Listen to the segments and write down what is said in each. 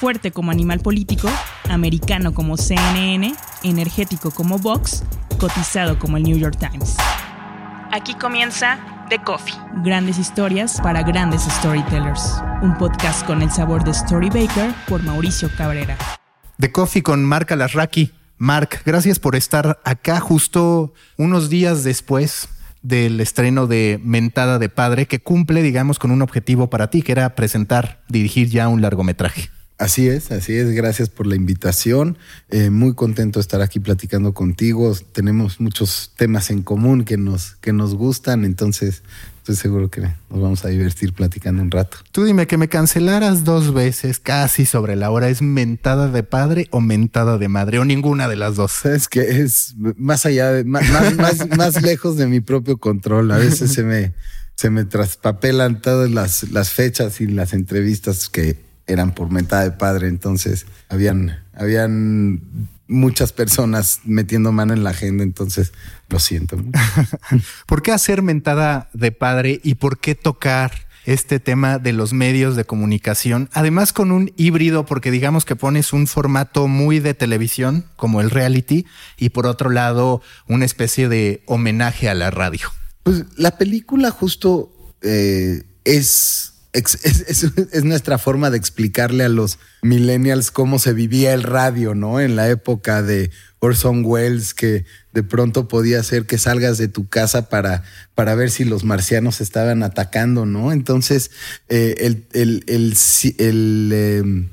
Fuerte como animal político, americano como CNN, energético como Vox, cotizado como el New York Times. Aquí comienza The Coffee. Grandes historias para grandes storytellers. Un podcast con el sabor de Story Baker por Mauricio Cabrera. The Coffee con Mark Alasraki. Mark, gracias por estar acá justo unos días después del estreno de Mentada de Padre, que cumple, digamos, con un objetivo para ti, que era presentar, dirigir ya un largometraje. Así es, así es. Gracias por la invitación. Eh, muy contento de estar aquí platicando contigo. Tenemos muchos temas en común que nos, que nos gustan, entonces estoy seguro que nos vamos a divertir platicando un rato. Tú dime que me cancelaras dos veces casi sobre la hora. ¿Es mentada de padre o mentada de madre o ninguna de las dos? Es que es más allá, de, más, más, más lejos de mi propio control. A veces se me, se me traspapelan todas las, las fechas y las entrevistas que eran por mentada de padre, entonces habían, habían muchas personas metiendo mano en la agenda, entonces lo siento. ¿Por qué hacer mentada de padre y por qué tocar este tema de los medios de comunicación? Además con un híbrido, porque digamos que pones un formato muy de televisión, como el reality, y por otro lado una especie de homenaje a la radio. Pues la película justo eh, es es, nuestra forma de explicarle a los millennials cómo se vivía el radio, ¿no? En la época de Orson Welles, que de pronto podía ser que salgas de tu casa para, para ver si los marcianos estaban atacando, ¿no? Entonces, eh, el, el, el, em,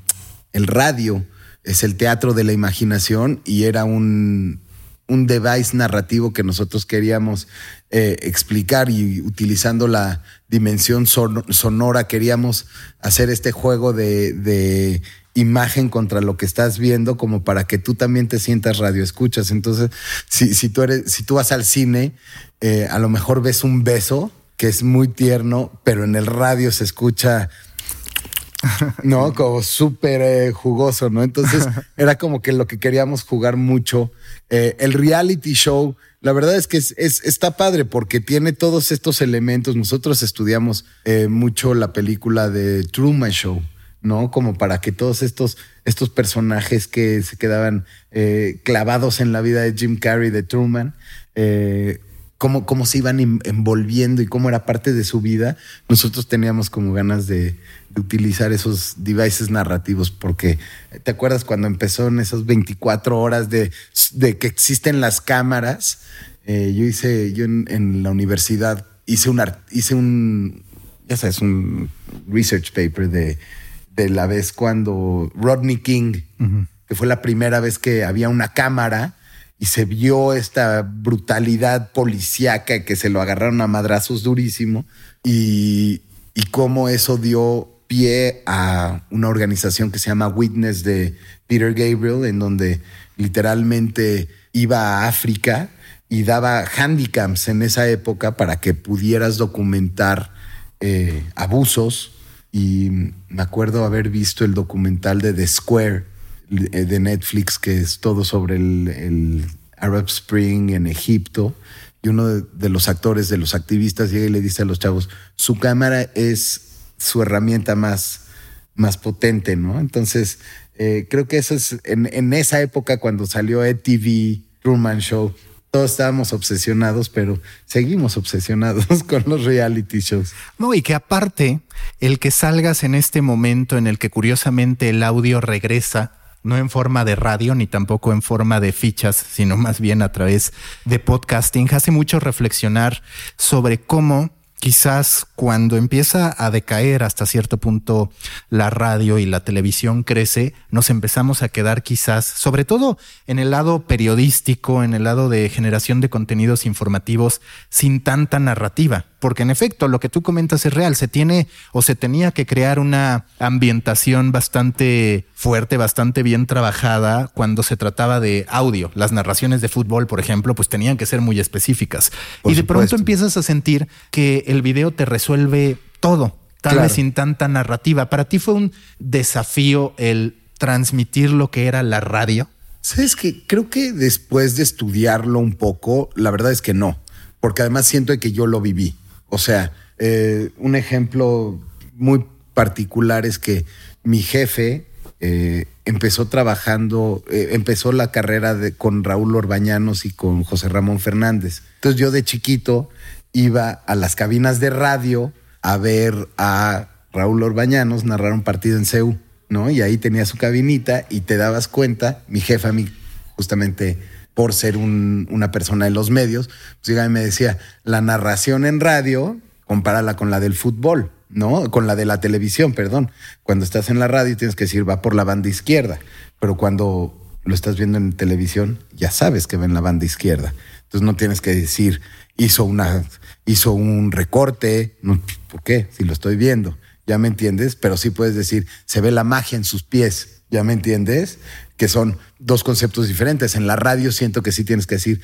el radio es el teatro de la imaginación y era un, un device narrativo que nosotros queríamos eh, explicar y utilizando la dimensión sonora queríamos hacer este juego de, imagen contra lo que estás viendo como para que tú también te sientas radio escuchas. Entonces, si, si, tú, eres, si tú vas al cine, eh, a lo mejor ves un beso que es muy tierno, pero en el radio se escucha no, como súper eh, jugoso, ¿no? Entonces era como que lo que queríamos jugar mucho. Eh, el reality show, la verdad es que es, está padre porque tiene todos estos elementos. Nosotros estudiamos eh, mucho la película de Truman Show. ¿no? Como para que todos estos, estos personajes que se quedaban clavados en la vida de Jim Carrey, de Truman, cómo, cómo se iban envolviendo y cómo era parte de su vida, nosotros teníamos como ganas de, utilizar esos devices narrativos, porque te acuerdas cuando empezó en esas 24 horas de, que existen las cámaras, eh, yo hice, yo en, la universidad hice un, hice un, ya sabes, un research paper de, de la vez cuando Rodney King, que fue la primera vez que había una cámara, y se vio esta brutalidad policíaca que se lo agarraron a madrazos durísimo y, y cómo eso dio pie a una organización que se llama Witness de Peter Gabriel, en donde literalmente iba a África y daba handicaps en esa época para que pudieras documentar eh, abusos. Y me acuerdo haber visto el documental de The Square, de Netflix, que es todo sobre el, Arab Spring en Egipto. Y uno de, los actores, de los activistas, llega y le dice a los chavos, su cámara es su herramienta más, más potente, ¿no? Entonces, eh, creo que eso es, en, esa época cuando salió ETV, Truman Show, todos estábamos obsesionados, pero seguimos obsesionados con los reality shows. No, y que aparte, el que salgas en este momento en el que curiosamente el audio regresa no en forma de radio ni tampoco en forma de fichas, sino más bien a través de podcasting, hace mucho reflexionar sobre cómo quizás cuando empieza a decaer hasta cierto punto la radio y la televisión crece, nos empezamos a quedar quizás, sobre todo en el lado periodístico, en el lado de generación de contenidos informativos, sin tanta narrativa porque en efecto lo que tú comentas es real, se tiene o se tenía que crear una ambientación bastante fuerte, bastante bien trabajada cuando se trataba de audio. Las narraciones de fútbol, por ejemplo, pues tenían que ser muy específicas. y de pronto empiezas a sentir que el video te resuelve todo, tal vez sin tanta narrativa. Para ti fue un desafío el transmitir lo que era la radio. Sabes que creo que después de estudiarlo un poco, la verdad es que no, porque además siento que yo lo viví. O sea, eh, un ejemplo muy particular es que mi jefe eh, empezó trabajando, eh, empezó la carrera con Raúl Orbañanos y con José Ramón Fernández. Entonces yo de chiquito iba a las cabinas de radio a ver a Raúl Orbañanos narrar un partido en CEU, ¿no? Y ahí tenía su cabinita y te dabas cuenta, mi jefa, a mí justamente por ser una persona de los medios, pues me decía, la narración en radio, compárala con la del fútbol, ¿no? Con la de la televisión, perdón. Cuando estás en la radio tienes que decir, va por la banda izquierda, pero cuando lo estás viendo en televisión, ya sabes que va en la banda izquierda. Entonces no tienes que decir, hizo una, hizo un recorte, ¿por qué? Si lo estoy viendo, ya me entiendes, pero sí puedes decir, se ve la magia en sus pies, ya me entiendes, que son dos conceptos diferentes. En la radio siento que sí tienes que decir,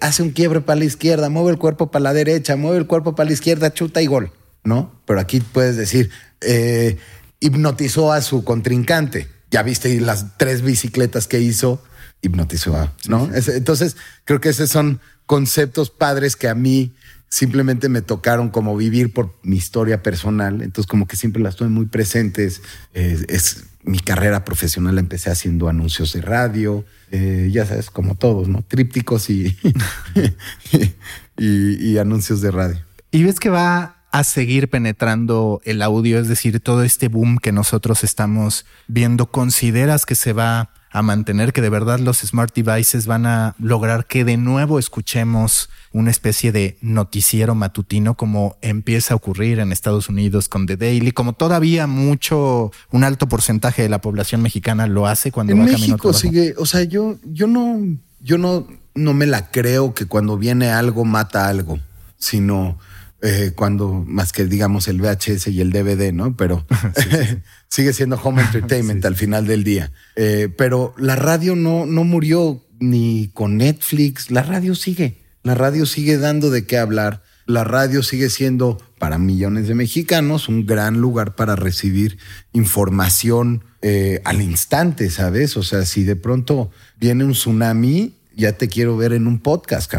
hace un quiebre para la izquierda, mueve el cuerpo para la derecha, mueve el cuerpo para la izquierda, chuta y gol, ¿no? Pero aquí puedes decir, eh, hipnotizó a su contrincante. Ya viste las tres bicicletas que hizo, hipnotizó a, ¿no? Entonces, creo que esos son conceptos padres que a mí simplemente me tocaron como vivir por mi historia personal. Entonces, como que siempre las tuve muy presentes. es mi carrera profesional empecé haciendo anuncios de radio, eh, ya sabes, como todos, ¿no? Trípticos y, y, y anuncios de radio. Y ves que va a seguir penetrando el audio, es decir, todo este boom que nosotros estamos viendo, ¿consideras que se va a mantener, que de verdad los smart devices van a lograr que de nuevo escuchemos una especie de noticiero matutino como empieza a ocurrir en Estados Unidos con The Daily, como todavía mucho, un alto porcentaje de la población mexicana lo hace cuando en va México camino sigue, o sea, yo, yo no, yo no, no me la creo que cuando viene algo mata algo, sino eh, cuando más que digamos el VHS y el DVD, ¿no? Pero sigue siendo home entertainment al final del día. Eh, pero la radio no, no murió ni con Netflix, la radio sigue. La radio sigue dando de qué hablar. La radio sigue siendo para millones de mexicanos un gran lugar para recibir información eh, al instante, ¿sabes? O sea, si de pronto viene un tsunami, ya te quiero ver en un podcast,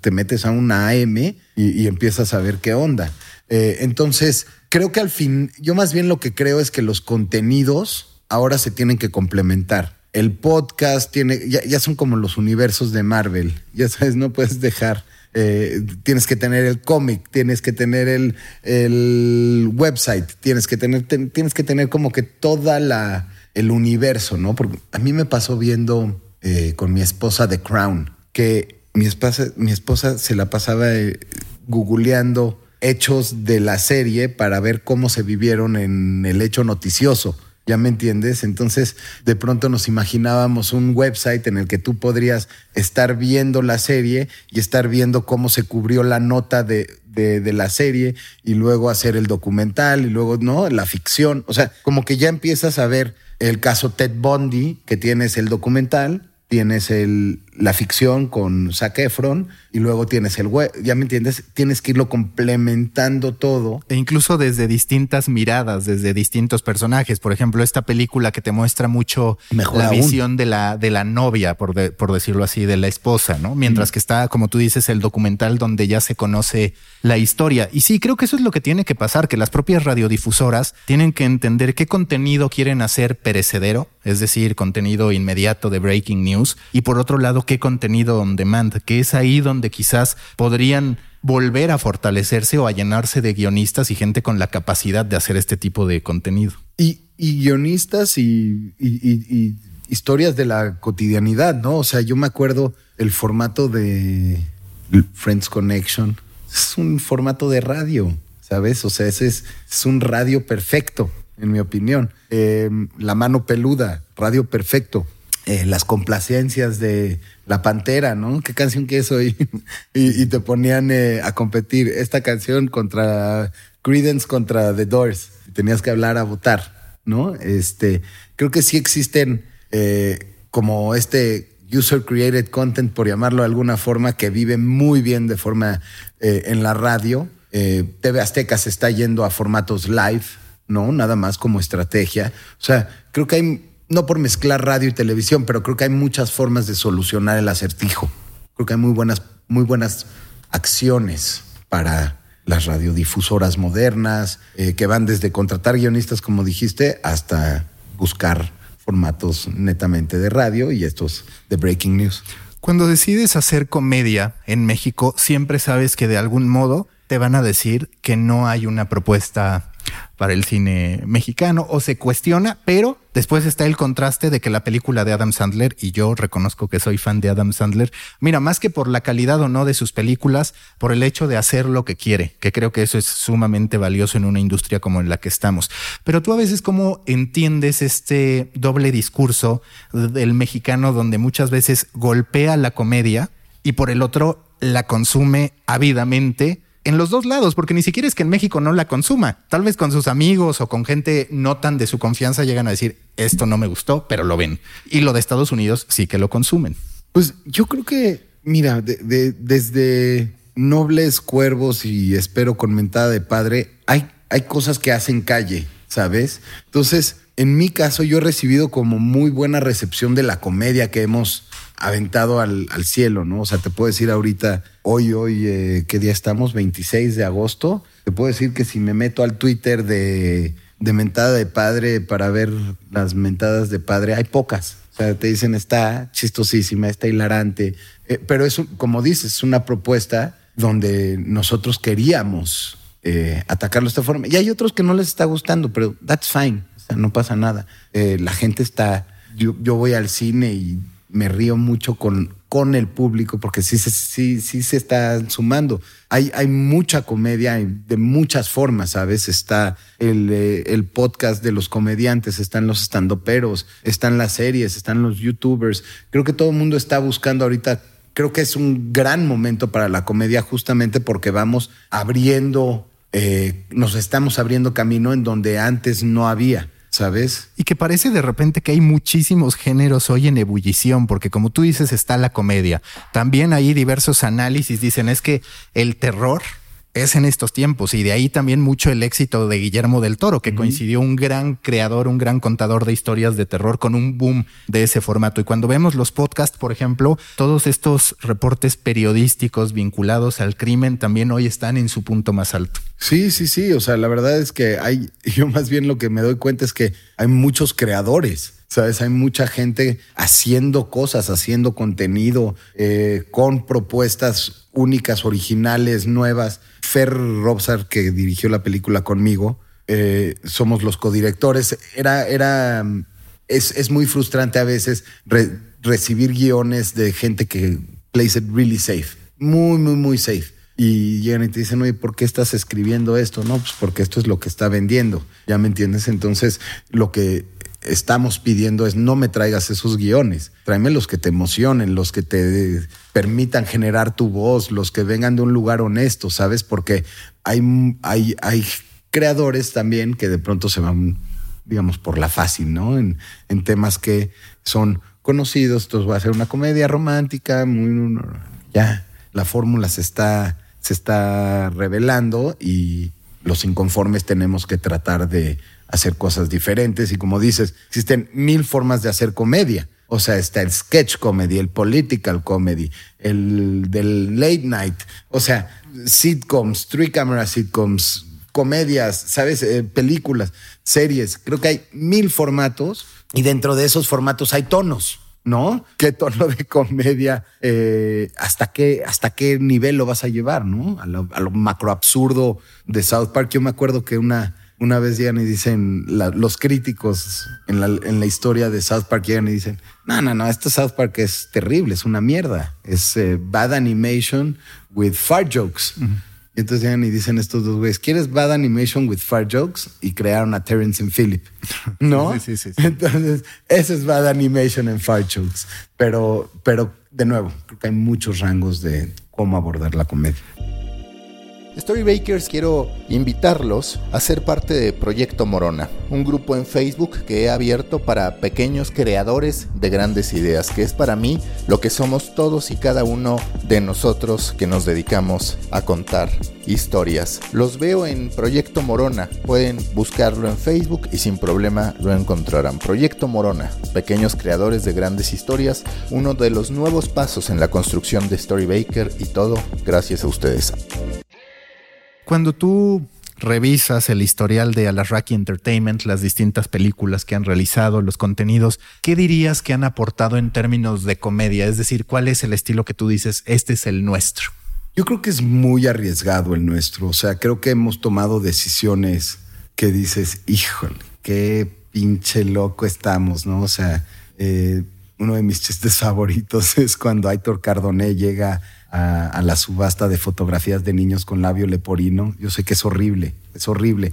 te, metes a una AM y, empiezas a ver qué onda. Eh, entonces, creo que al fin, yo más bien lo que creo es que los contenidos ahora se tienen que complementar el podcast tiene, ya, son como los universos de Marvel, ya sabes, no puedes dejar, eh, tienes que tener el cómic, tienes que tener el, el website, tienes que tener, tienes que tener como que toda la, el universo, ¿no? Porque a mí me pasó viendo eh, con mi esposa The Crown, que mi esposa, mi esposa se la pasaba eh, googleando hechos de la serie para ver cómo se vivieron en el hecho noticioso. ¿Ya me entiendes? Entonces, de pronto nos imaginábamos un website en el que tú podrías estar viendo la serie y estar viendo cómo se cubrió la nota de, de, la serie y luego hacer el documental y luego, ¿no? La ficción. O sea, como que ya empiezas a ver el caso Ted Bundy, que tienes el documental, tienes el, la ficción con Zac Efron y luego tienes el web, ya me entiendes, tienes que irlo complementando todo. E incluso desde distintas miradas, desde distintos personajes. Por ejemplo, esta película que te muestra mucho la visión de la, de la novia, por, por decirlo así, de la esposa, ¿no? Mientras que está, como tú dices, el documental donde ya se conoce la historia. Y sí, creo que eso es lo que tiene que pasar, que las propias radiodifusoras tienen que entender qué contenido quieren hacer perecedero, es decir, contenido inmediato de breaking news, y por otro lado, qué contenido on demand, que es ahí donde quizás podrían volver a fortalecerse o a llenarse de guionistas y gente con la capacidad de hacer este tipo de contenido. Y, guionistas y, historias de la cotidianidad, ¿no? O sea, yo me acuerdo el formato de Friends Connection. Es un formato de radio, ¿sabes? O sea, ese es, un radio perfecto, en mi opinión. Eh, la mano peluda, radio perfecto. Eh, las complacencias de La Pantera, ¿no? ¿Qué canción que es hoy? y, te ponían eh, a competir esta canción contra Credence contra The Doors. Tenías que hablar a votar, ¿no? Este, creo que sí existen eh, como este user created content, por llamarlo de alguna forma, que vive muy bien de forma en la radio. TV Azteca se está yendo a formatos live, ¿no? Nada más como estrategia. O sea, creo que hay no por mezclar radio y televisión, pero creo que hay muchas formas de solucionar el acertijo. Creo que hay muy buenas, muy buenas acciones para las radiodifusoras modernas, eh, que van desde contratar guionistas, como dijiste, hasta buscar formatos netamente de radio y estos de breaking news. Cuando decides hacer comedia en México, siempre sabes que de algún modo te van a decir que no hay una propuesta para el cine mexicano o se cuestiona, pero después está el contraste de que la película de Adam Sandler, y yo reconozco que soy fan de Adam Sandler, mira, más que por la calidad o no de sus películas, por el hecho de hacer lo que quiere, que creo que eso es sumamente valioso en una industria como en la que estamos. Pero tú a veces cómo entiendes este doble discurso del mexicano donde muchas veces golpea la comedia y por el otro la consume ávidamente en los dos lados, porque ni siquiera es que en México no la consuma. Tal vez con sus amigos o con gente no tan de su confianza llegan a decir, esto no me gustó, pero lo ven. Y lo de Estados Unidos sí que lo consumen. Pues yo creo que, mira, desde Nobles Cuervos y Espero con Mentada de Padre, hay, hay cosas que hacen calle, ¿sabes? Entonces, en mi caso, yo he recibido como muy buena recepción de la comedia que hemos aventado al, cielo, ¿no? O sea, te puedo decir ahorita, hoy, hoy, eh, ¿qué día estamos? 26 de agosto. Te puedo decir que si me meto al Twitter de, de mentada de padre para ver las mentadas de padre, hay pocas. O sea, te dicen, está chistosísima, está hilarante. Eh, pero es, como dices, es una propuesta donde nosotros queríamos eh, atacarlo de esta forma. Y hay otros que no les está gustando, pero that's fine. O sea, no pasa nada. la gente está. Yo, yo voy al cine y me río mucho con, con el público porque sí, sí, sí se está sumando. Hay, hay mucha comedia de muchas formas, ¿sabes? Está el, eh, el podcast de los comediantes, están los estandoperos, están las series, están los youtubers. Creo que todo el mundo está buscando ahorita, creo que es un gran momento para la comedia justamente porque vamos abriendo, eh, nos estamos abriendo camino en donde antes no había. ¿Sabes? Y que parece de repente que hay muchísimos géneros hoy en ebullición, porque como tú dices, está la comedia. También hay diversos análisis, dicen, es que el terror es en estos tiempos y de ahí también mucho el éxito de Guillermo del Toro, que coincidió un gran creador, un gran contador de historias de terror con un boom de ese formato. Y cuando vemos los podcasts, por ejemplo, todos estos reportes periodísticos vinculados al crimen también hoy están en su punto más alto. Sí, sí, sí. O sea, la verdad es que hay, yo más bien lo que me doy cuenta es que hay muchos creadores. ¿Sabes? Hay mucha gente haciendo cosas, haciendo contenido, eh, con propuestas únicas, originales, nuevas. Fer Robsar, que dirigió la película conmigo, eh, somos los codirectores. Era, era, es, es muy frustrante a veces recibir guiones de gente que plays it really safe, muy, muy, muy safe. Y llegan y te dicen, oye, ¿por qué estás escribiendo esto? No, pues porque esto es lo que está vendiendo. ¿Ya me entiendes? Entonces, lo que estamos pidiendo es no me traigas esos guiones, tráeme los que te emocionen, los que te permitan generar tu voz, los que vengan de un lugar honesto, ¿sabes? Porque hay, hay, hay creadores también que de pronto se van, digamos, por la fácil, ¿no? En, en temas que son conocidos, entonces va a ser una comedia romántica, muy, ya, la fórmula se está, se está revelando y los inconformes tenemos que tratar de hacer cosas diferentes y como dices, existen mil formas de hacer comedia. O sea, está el sketch comedy, el political comedy, el del late night, o sea, sitcoms, three camera sitcoms, comedias, ¿sabes? Eh, películas, series. Creo que hay mil formatos y dentro de esos formatos hay tonos. ¿no? ¿Qué tono de comedia, eh, hasta, qué, hasta qué nivel lo vas a llevar, ¿no? A lo, a lo macro absurdo de South Park. Yo me acuerdo que una, una vez llegan y dicen, los críticos en la, en la, historia de South Park llegan y dicen, no, no, no, este South Park es terrible, es una mierda, es eh, bad animation with fart jokes. Y entonces llegan y dicen estos dos güeyes, ¿quieres bad animation with fart jokes? Y crearon a Terrence and Phillip, ¿no? Sí, sí, sí, Entonces, ese es bad animation and fart jokes. Pero, pero, de nuevo, creo que hay muchos rangos de cómo abordar la comedia. Storybakers quiero invitarlos a ser parte de Proyecto Morona, un grupo en Facebook que he abierto para pequeños creadores de grandes ideas, que es para mí lo que somos todos y cada uno de nosotros que nos dedicamos a contar historias. Los veo en Proyecto Morona, pueden buscarlo en Facebook y sin problema lo encontrarán. Proyecto Morona, pequeños creadores de grandes historias, uno de los nuevos pasos en la construcción de Storybaker y todo gracias a ustedes. Cuando tú revisas el historial de Alasraki Entertainment, las distintas películas que han realizado, los contenidos, ¿qué dirías que han aportado en términos de comedia? Es decir, ¿cuál es el estilo que tú dices, este es el nuestro? Yo creo que es muy arriesgado el nuestro. O sea, creo que hemos tomado decisiones que dices, híjole, qué pinche loco estamos, ¿no? O sea, eh, uno de mis chistes favoritos es cuando Aitor Cardoné llega a, la subasta de fotografías de niños con labio leporino. Yo sé que es horrible, es horrible,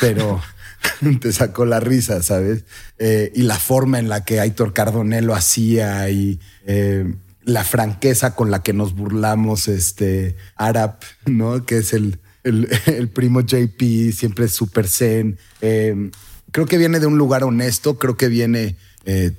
pero te sacó la risa, ¿sabes? Eh, y la forma en la que Aitor Cardoné lo hacía y eh, la franqueza con la que nos burlamos, este Arab, ¿no? Que es el, el, primo JP, siempre es súper zen. Eh, creo que viene de un lugar honesto, creo que viene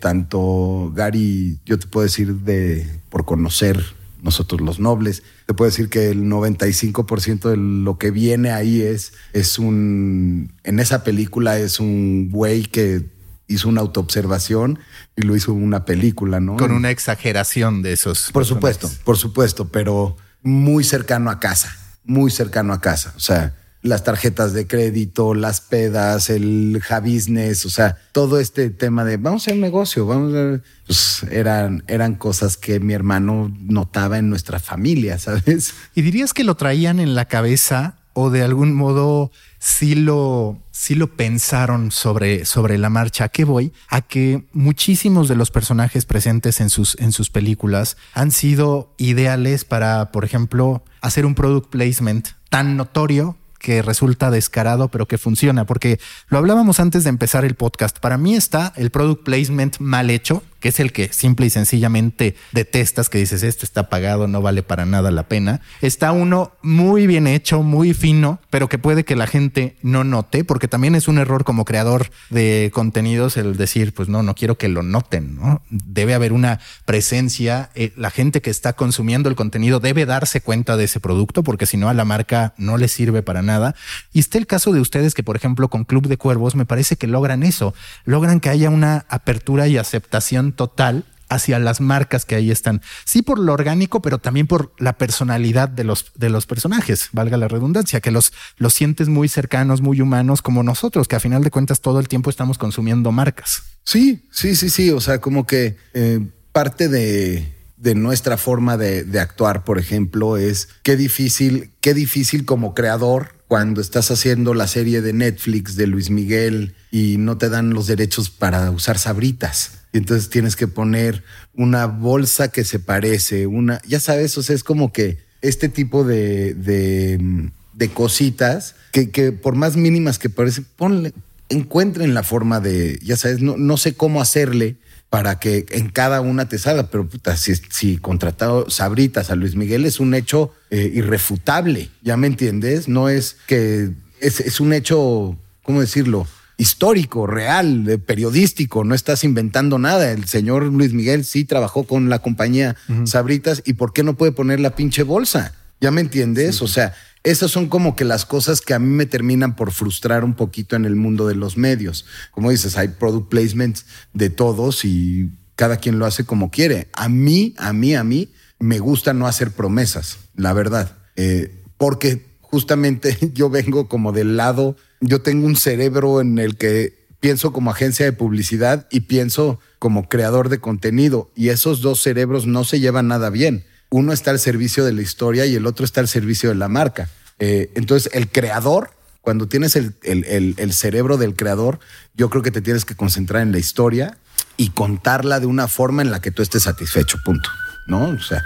tanto Gary, yo te puedo decir de por conocer nosotros los nobles. Te puedo decir que el 95% de lo que viene ahí es, es un, en esa película es un güey que hizo una autoobservación y lo hizo una película, ¿no? Con una exageración de esos. Por supuesto, por supuesto, pero muy cercano a casa, muy cercano a casa. O sea, las tarjetas de crédito, las pedas, el business, o sea, todo este tema de vamos a hacer negocio, vamos a pues eran, eran cosas que mi hermano notaba en nuestra familia, ¿sabes? ¿Y dirías que lo traían en la cabeza o de algún modo sí lo, sí lo pensaron sobre, sobre la marcha? ¿A qué voy? A que muchísimos de los personajes presentes en sus, en sus películas han sido ideales para, por ejemplo, hacer un product placement tan notorio que resulta descarado, pero que funciona, porque lo hablábamos antes de empezar el podcast. Para mí está el product placement mal hecho, que es el que simple y sencillamente detestas, que dices esto está pagado, no vale para nada la pena. Está uno muy bien hecho, muy fino, pero que puede que la gente no note, porque también es un error como creador de contenidos el decir, pues no, no quiero que lo noten, ¿no? Debe haber una presencia, eh, la gente que está consumiendo el contenido debe darse cuenta de ese producto, porque si no a la marca no le sirve para nada. Y está el caso de ustedes que, por ejemplo, con Club de Cuervos, me parece que logran eso, logran que haya una apertura y aceptación total hacia las marcas que ahí están. Sí por lo orgánico, pero también por la personalidad de los, de los personajes, valga la redundancia, que los, los sientes muy cercanos, muy humanos como nosotros, que a final de cuentas todo el tiempo estamos consumiendo marcas. Sí, sí, sí, sí. O sea, como que eh, parte de, de nuestra forma de, de, actuar, por ejemplo, es qué difícil, qué difícil como creador cuando estás haciendo la serie de Netflix de Luis Miguel y no te dan los derechos para usar sabritas y entonces tienes que poner una bolsa que se parece, una, ya sabes, o sea, es como que este tipo de, de, cositas que, que, por más mínimas que parecen, ponle, encuentren la forma de, ya sabes, no, no sé cómo hacerle para que en cada una te salga, pero puta, si, si contratado Sabritas a Luis Miguel es un hecho eh, irrefutable, ¿ya me entiendes? No es que es, es un hecho, ¿cómo decirlo? Histórico, real, periodístico, no estás inventando nada. El señor Luis Miguel sí trabajó con la compañía Sabritas y ¿por qué no puede poner la pinche bolsa? ¿Ya me entiendes? O sea, esas son como que las cosas que a mí me terminan por frustrar un poquito en el mundo de los medios. Como dices, hay product placements de todos y cada quien lo hace como quiere. A mí, a mí, a mí, me gusta no hacer promesas, la verdad. Eh, porque justamente yo vengo como del lado yo tengo un cerebro en el que pienso como agencia de publicidad y pienso como creador de contenido y esos dos cerebros no se llevan nada bien. Uno está al servicio de la historia y el otro está al servicio de la marca. Eh, entonces, el creador, cuando tienes el, cerebro del creador, yo creo que te tienes que concentrar en la historia y contarla de una forma en la que tú estés satisfecho, punto. ¿No? O sea,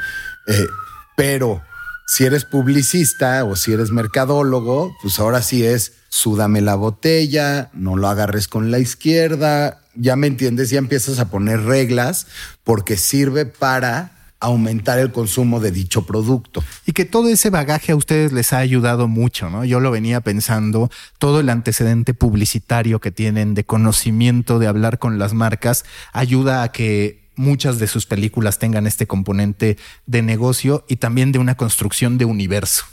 eh, pero si eres publicista o si eres mercadólogo, pues ahora sí es súdame la botella, no lo agarres con la izquierda, ya me entiendes, ya empiezas a poner reglas porque sirve para aumentar el consumo de dicho producto. Y que todo ese bagaje a ustedes les ha ayudado mucho, ¿no? Yo lo venía pensando, todo el antecedente publicitario que tienen de conocimiento, de hablar con las marcas, ayuda a que muchas de sus películas tengan este componente de negocio y también de una construcción de universo.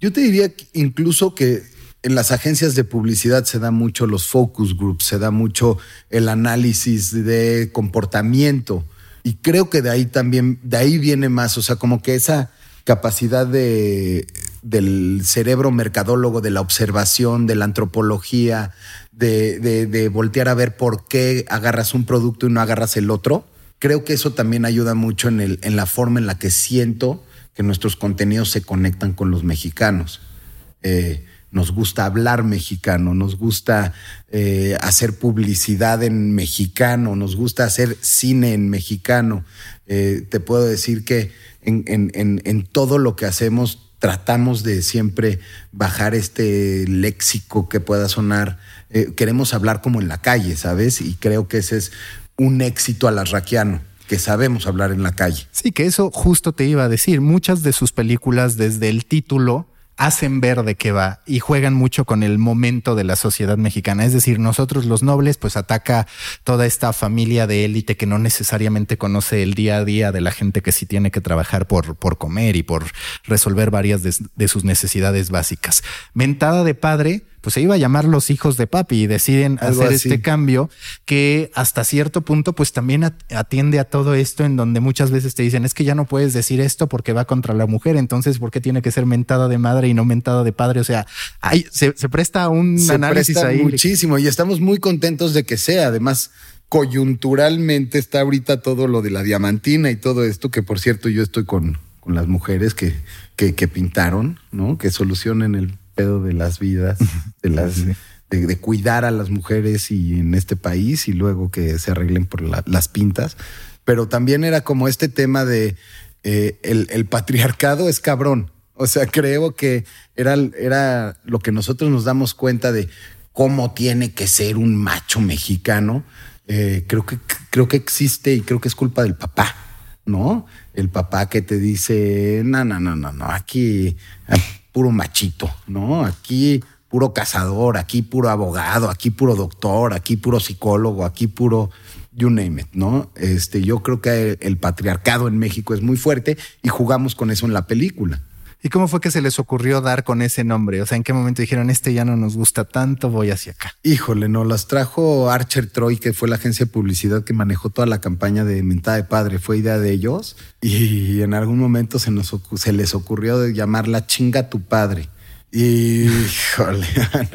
Yo te diría incluso que en las agencias de publicidad se da mucho los focus groups, se da mucho el análisis de comportamiento y creo que de ahí también, de ahí viene más, o sea, como que esa capacidad de, del cerebro mercadólogo, de la observación, de la antropología, de, de, voltear a ver por qué agarras un producto y no agarras el otro. Creo que eso también ayuda mucho en, el, en la forma en la que siento que nuestros contenidos se conectan con los mexicanos. Eh, nos gusta hablar mexicano, nos gusta eh, hacer publicidad en mexicano, nos gusta hacer cine en mexicano. Eh, te puedo decir que en, en, en, todo lo que hacemos tratamos de siempre bajar este léxico que pueda sonar. queremos hablar como en la calle, ¿sabes? Y creo que ese es un éxito alarraquiano que sabemos hablar en la calle. Sí, que eso justo te iba a decir. Muchas de sus películas, desde el título, hacen ver de qué va y juegan mucho con el momento de la sociedad mexicana. Es decir, nosotros los nobles, pues ataca toda esta familia de élite que no necesariamente conoce el día a día de la gente que sí tiene que trabajar por, por comer y por resolver varias de, de sus necesidades básicas. Mentada de padre, pues se iba a llamar los hijos de papi y deciden hacer este cambio que hasta cierto punto pues también atiende a todo esto en donde muchas veces te dicen es que ya no puedes decir esto porque va contra la mujer, entonces ¿por qué tiene que ser mentada de madre y no mentada de padre? O sea, ahí se, presta un análisis ahí. Muchísimo y estamos muy contentos de que sea. Además, coyunturalmente está ahorita todo lo de la diamantina y todo esto, que por cierto yo estoy con, con las mujeres que, que, que pintaron, ¿no? Que solucionen el pedo de las vidas, de las de, cuidar a las mujeres y en este país y luego que se arreglen por las pintas. Pero también era como este tema de eh, el, patriarcado es cabrón. O sea, creo que era, era lo que nosotros nos damos cuenta de cómo tiene que ser un macho mexicano. Eh, creo, que, creo que existe y creo que es culpa del papá, ¿no? El papá que te dice, no, no, no, no, no, aquí puro machito, ¿no? Aquí puro cazador, aquí puro abogado, aquí puro doctor, aquí puro psicólogo, aquí puro you name it, ¿no? Este, yo creo que el patriarcado en México es muy fuerte y jugamos con eso en la película. ¿Y cómo fue que se les ocurrió dar con ese nombre? O sea, ¿en qué momento dijeron, este ya no nos gusta tanto, voy hacia acá? Híjole, no, las trajo Archer Troy, que fue la agencia de publicidad que manejó toda la campaña de Mentada de Padre, fue idea de ellos. Y en algún momento se, nos, se les ocurrió de llamarla Chinga tu Padre. Y, híjole,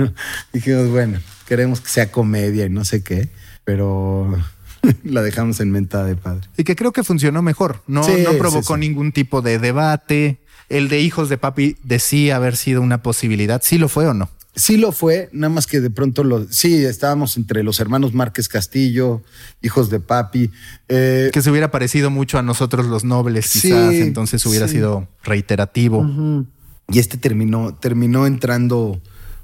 dijimos, bueno, queremos que sea comedia y no sé qué, pero la dejamos en Mentada de Padre. Y que creo que funcionó mejor, no, no provocó ningún tipo de debate el de hijos de papi decía haber sido una posibilidad. ¿Sí lo fue o no? Sí lo fue, nada más que de pronto lo, sí, estábamos entre los hermanos Márquez Castillo, hijos de papi. Eh, que se hubiera parecido mucho a nosotros los nobles, quizás, entonces hubiera sido reiterativo. Y este terminó, terminó entrando,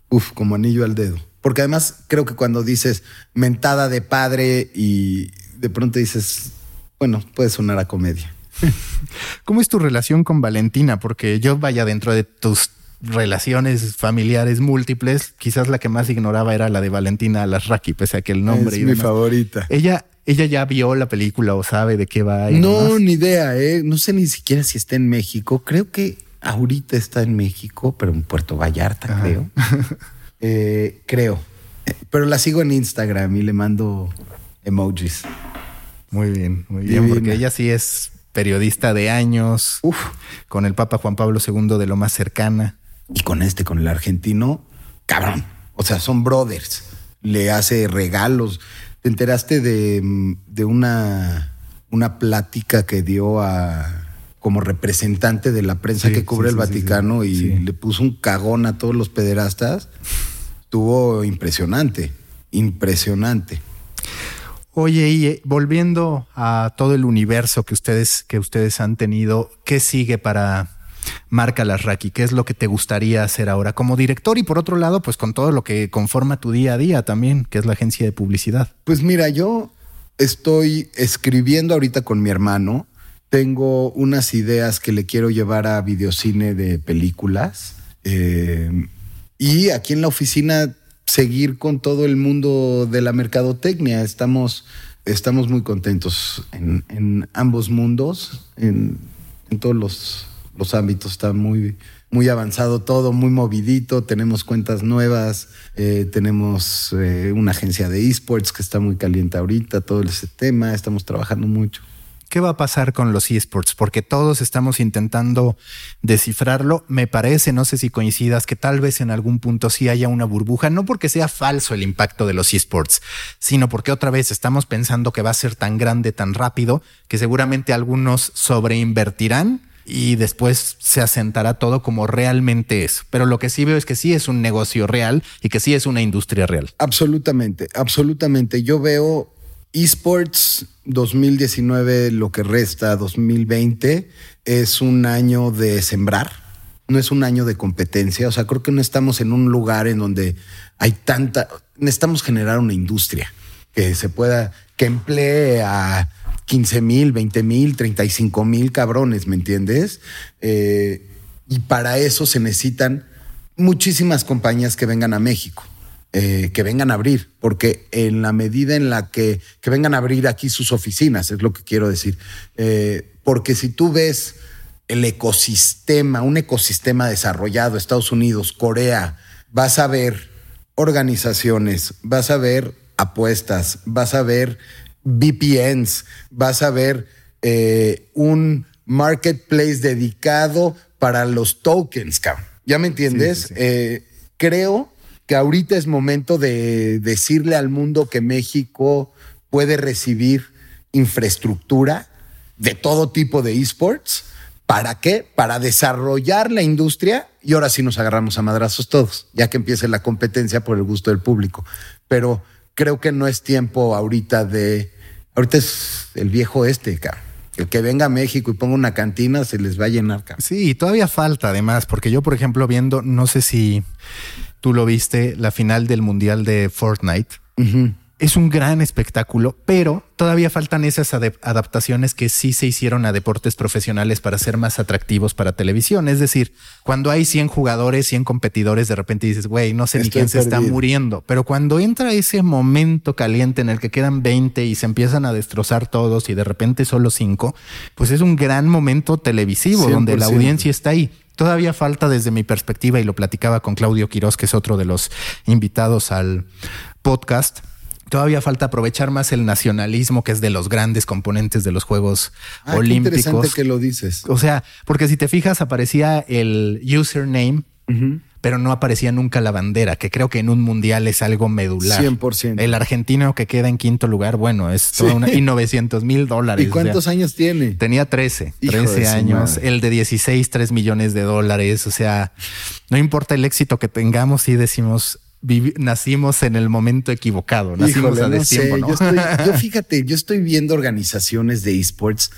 uf, como anillo al dedo. Porque además creo que cuando dices mentada de padre y de pronto dices, bueno, puede sonar a comedia. ¿Cómo es tu relación con Valentina? Porque yo vaya dentro de tus relaciones familiares múltiples, quizás la que más ignoraba era la de Valentina Alasraki, pese a que el nombre... Es mi favorita. Ella, ella ya vio la película o sabe de qué va. No, ni idea, ¿eh? No sé ni siquiera si está en México. Creo que ahorita está en México, pero en Puerto Vallarta, creo. Eh, creo. Pero la sigo en Instagram y le mando emojis. Muy bien, muy bien, porque ella sí es periodista de años, con el Papa Juan Pablo II de lo más cercana. Y con este, con el argentino, cabrón. O sea, son brothers. Le hace regalos. ¿Te enteraste de, una, una plática que dio a como representante de la prensa que cubre el Vaticano y le puso un cagón a todos los pederastas? Estuvo impresionante, impresionante. Oye, y eh, volviendo a todo el universo que ustedes, que ustedes han tenido, ¿qué sigue para Marca Raki? ¿Qué es lo que te gustaría hacer ahora como director? Y por otro lado, pues con todo lo que conforma tu día a día también, que es la agencia de publicidad. Pues mira, yo estoy escribiendo ahorita con mi hermano. Tengo unas ideas que le quiero llevar a videocine de películas. Eh, y aquí en la oficina seguir con todo el mundo de la mercadotecnia. Estamos, estamos muy contentos en, ambos mundos, en, todos los, ámbitos. Está muy, muy avanzado todo, muy movidito. Tenemos cuentas nuevas, eh, tenemos eh, una agencia de esports que está muy caliente ahorita, todo ese tema. Estamos trabajando mucho. ¿Qué va a pasar con los esports? Porque todos estamos intentando descifrarlo. Me parece, no sé si coincidas, que tal vez en algún punto sí haya una burbuja, no porque sea falso el impacto de los esports, sino porque otra vez estamos pensando que va a ser tan grande, tan rápido, que seguramente algunos sobreinvertirán y después se asentará todo como realmente es. Pero lo que sí veo es que sí es un negocio real y que sí es una industria real. Absolutamente, absolutamente. Yo veo esports 2019, lo que resta 2020, es un año de sembrar, no es un año de competencia. O sea, creo que no estamos en un lugar en donde hay tanta, necesitamos generar una industria que se pueda, que emplee a 15 mil, 20 mil, 35 mil cabrones, ¿me entiendes? Eh, y para eso se necesitan muchísimas compañías que vengan a México. Eh, que vengan a abrir, porque en la medida en la que, que vengan a abrir aquí sus oficinas, es lo que quiero decir. Eh, porque si tú ves el ecosistema, un ecosistema desarrollado, Estados Unidos, Corea, vas a ver organizaciones, vas a ver apuestas, vas a ver VPNs, vas a ver eh, un marketplace dedicado para los tokens, ¿Ya me entiendes? Creo que ahorita es momento de decirle al mundo que México puede recibir infraestructura de todo tipo de esports. ¿Para qué? Para desarrollar la industria y ahora sí nos agarramos a madrazos todos, ya que empiece la competencia por el gusto del público. Pero creo que no es tiempo ahorita de Ahorita es el viejo este, cara. El que venga a México y ponga una cantina se les va a llenar. Sí, y todavía falta además, porque yo, por ejemplo, viendo, no sé si tú lo viste, la final del Mundial de Fortnite es un gran espectáculo, pero todavía faltan esas adaptaciones que sí se hicieron a deportes profesionales para ser más atractivos para televisión. Es decir, cuando hay 100 jugadores, 100 competidores, de repente dices, güey, no sé ni quién se está muriendo. Pero cuando entra ese momento caliente en el que quedan 20 y se empiezan a destrozar todos y de repente solo 5, pues es un gran momento televisivo donde la audiencia está ahí. Todavía falta desde mi perspectiva, y lo platicaba con Claudio Quiroz, que es otro de los invitados al podcast Todavía falta aprovechar más el nacionalismo, que es de los grandes componentes de los Juegos ah, Olímpicos. Qué interesante que lo dices. O sea, porque si te fijas, aparecía el username, pero no aparecía nunca la bandera, que creo que en un mundial es algo medular. 100%. El argentino que queda en quinto lugar, bueno, es todo una, y 900 mil dólares. ¿Y cuántos años tiene? Tenía 13, 13 años. El de 16, 3 millones de dólares. O sea, no importa el éxito que tengamos, si decimos nacimos en el momento equivocado, nacimos a destiempo, ¿no? Yo, fíjate, yo estoy viendo organizaciones de esports.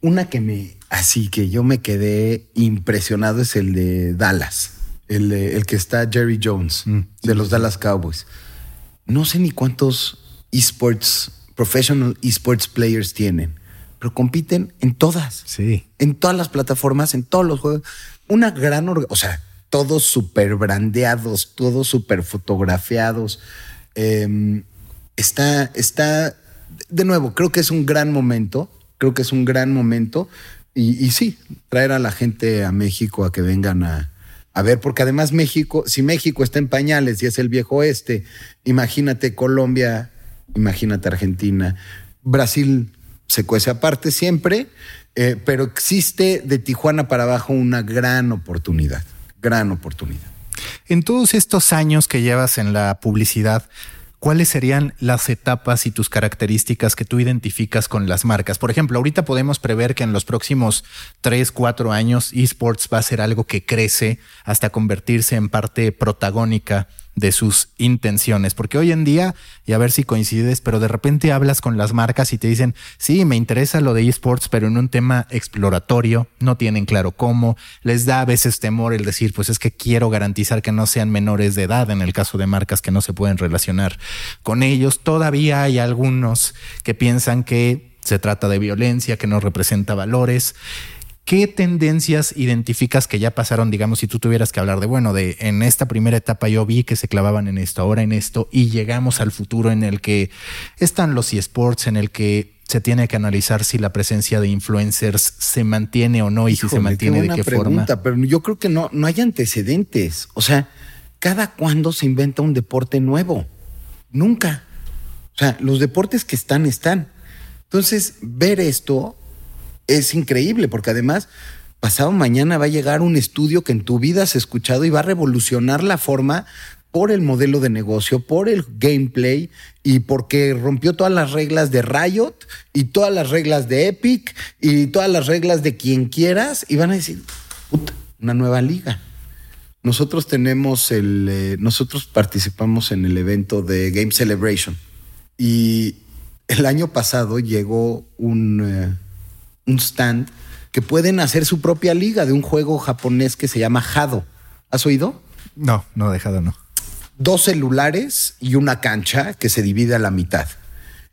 Una que me, así que yo me quedé impresionado es el de Dallas, el, el que está Jerry Jones, mm, de los Dallas Cowboys. No sé ni cuántos esports, professional esports players tienen, pero compiten en todas. Sí. En todas las plataformas, en todos los juegos. Una gran, o sea, todos súper brandeados, todos súper fotografiados. Em, está, está, de nuevo, creo que es un gran momento, creo que es un gran momento. Y, sí, traer a la gente a México a que vengan a, a ver, porque además México, si México está en pañales y es el viejo oeste, imagínate Colombia, imagínate Argentina, Brasil se cuece aparte siempre, eh, pero existe de Tijuana para abajo una gran oportunidad gran oportunidad. En todos estos años que llevas en la publicidad, ¿cuáles serían las etapas y tus características que tú identificas con las marcas? Por ejemplo, ahorita podemos prever que en los próximos tres, cuatro años esports va a ser algo que crece hasta convertirse en parte protagónica de sus intenciones, porque hoy en día, y a ver si coincides, pero de repente hablas con las marcas y te dicen, sí, me interesa lo de esports, pero en un tema exploratorio, no tienen claro cómo, les da a veces temor el decir, pues es que quiero garantizar que no sean menores de edad, en el caso de marcas que no se pueden relacionar con ellos, todavía hay algunos que piensan que se trata de violencia, que no representa valores. ¿Qué tendencias identificas que ya pasaron, digamos, si tú tuvieras que hablar de, bueno, de en esta primera etapa yo vi que se clavaban en esto, ahora en esto, y llegamos al futuro en el que están los eSports, en el que se tiene que analizar si la presencia de influencers se mantiene o no y si se mantiene de qué pregunta, forma. Pero yo creo que no, no hay antecedentes. O sea, ¿cada cuándo se inventa un deporte nuevo? Nunca. O sea, los deportes que están, están. Entonces, ver esto es increíble porque además pasado mañana va a llegar un estudio que en tu vida has escuchado y va a revolucionar la forma por el modelo de negocio, por el gameplay y porque rompió todas las reglas de Riot y todas las reglas de Epic y todas las reglas de quien quieras y van a decir, puta, una nueva liga. Nosotros tenemos el, eh, nosotros participamos en el evento de Game Celebration y el año pasado llegó un, eh, un stand que pueden hacer su propia liga de un juego japonés que se llama Hado. ¿Has oído? No, no, de Hado no. Dos celulares y una cancha que se divide a la mitad.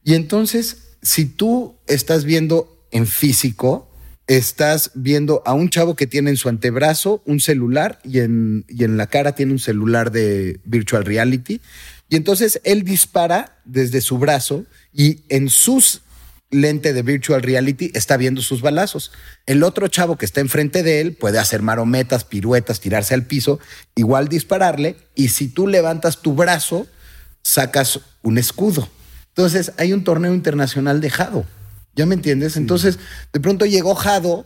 Y entonces, si tú estás viendo en físico, estás viendo a un chavo que tiene en su antebrazo un celular y en, y en la cara tiene un celular de virtual reality. Y entonces él dispara desde su brazo y en sus lente de virtual reality está viendo sus balazos. El otro chavo que está enfrente de él puede hacer marometas, piruetas, tirarse al piso, igual dispararle. Y si tú levantas tu brazo, sacas un escudo. Entonces hay un torneo internacional de Jado. ¿Ya me entiendes? Entonces, de pronto llegó Jado,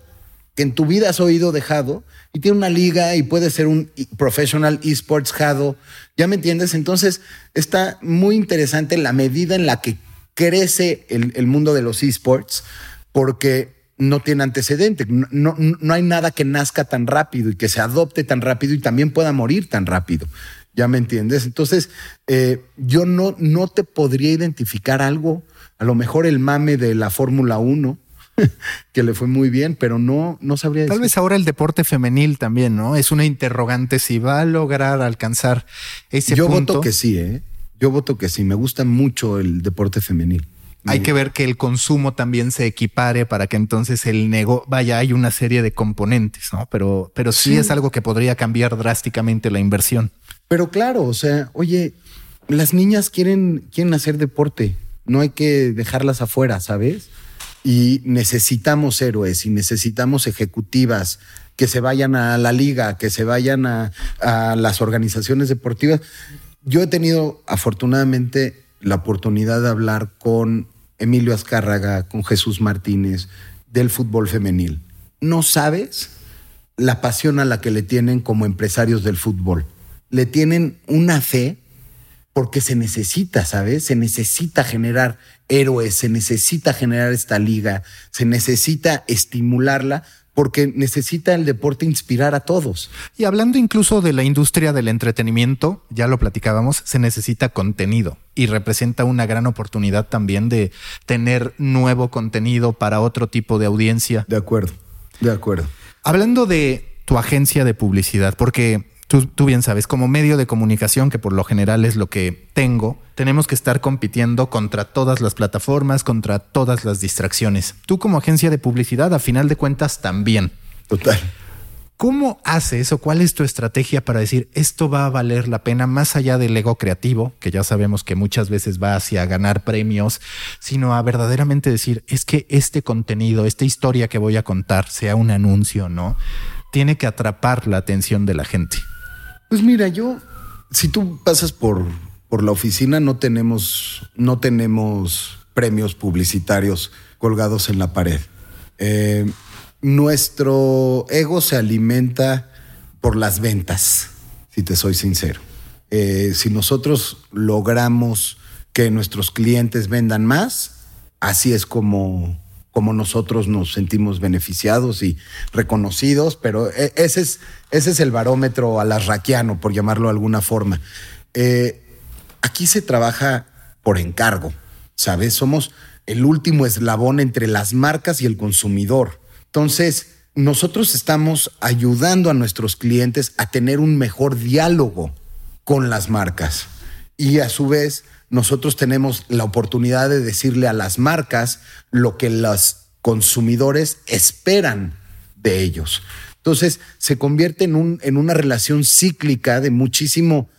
que en tu vida has oído de Jado, y tiene una liga y puede ser un professional esports Jado. ¿Ya me entiendes? Entonces, está muy interesante la medida en la que crece el, mundo de los esports, porque no tiene antecedente. No, no, hay nada que nazca tan rápido y que se adopte tan rápido y también pueda morir tan rápido. ¿Ya me entiendes? Entonces, eh, yo no, no te podría identificar algo a lo mejor el mame de la Fórmula 1, que le fue muy bien, pero no, no sabría decir. Tal vez ahora el deporte femenil también, ¿no? Es una interrogante si va a lograr alcanzar ese Yo punto. voto que sí, ¿eh? Yo voto que sí. Me gusta mucho el deporte femenil. Hay que ver que el consumo también se equipare para que entonces el negocio, vaya, hay una serie de componentes, ¿no? Pero, pero sí, es algo que podría cambiar drásticamente la inversión. Pero claro, o sea, oye, las niñas quieren, quieren hacer deporte no hay que dejarlas afuera, ¿sabes? Y necesitamos héroes y necesitamos ejecutivas que se vayan a la liga, que se vayan a, las organizaciones deportivas. Yo he tenido afortunadamente la oportunidad de hablar con Emilio Azcárraga, con Jesús Martínez del fútbol femenil. No sabes la pasión a la que le tienen como empresarios del fútbol. Le tienen una fe porque se necesita, ¿sabes? Se necesita generar héroes, se necesita generar esta liga, se necesita estimularla porque necesita el deporte inspirar a todos. Y hablando incluso de la industria del entretenimiento, ya lo platicábamos, se necesita contenido y representa una gran oportunidad también de tener nuevo contenido para otro tipo de audiencia. De acuerdo, de acuerdo. Hablando de tu agencia de publicidad, porque Tú, bien sabes, como medio de comunicación, que por lo general es lo que tengo, tenemos que estar compitiendo contra todas las plataformas, contra todas las distracciones. Tú como agencia de publicidad, a final de cuentas, también. Total. ¿Cómo haces o cuál es tu estrategia para decir esto va a valer la pena más allá del ego creativo, que ya sabemos que muchas veces va hacia ganar premios, sino a verdaderamente decir es que este contenido, esta historia que voy a contar, sea un anuncio, ¿no? Tiene que atrapar la atención de la gente. Pues mira, yo, si tú pasas por, por la oficina, no tenemos, no tenemos premios publicitarios colgados en la pared. Eh, nuestro ego se alimenta por las ventas, si te soy sincero. Eh, si nosotros logramos que nuestros clientes vendan más, así es como como nosotros nos sentimos beneficiados y reconocidos, pero e, ese es, ese es el barómetro alasraquiano, por llamarlo de alguna forma. Eh, aquí se trabaja por encargo, ¿sabes? Somos el último eslabón entre las marcas y el consumidor. Entonces, nosotros estamos ayudando a nuestros clientes a tener un mejor diálogo con las marcas. Y a su vez, nosotros tenemos la oportunidad de decirle a las marcas lo que los consumidores esperan de ellos. Entonces se convierte en, un, en una relación cíclica de muchísimo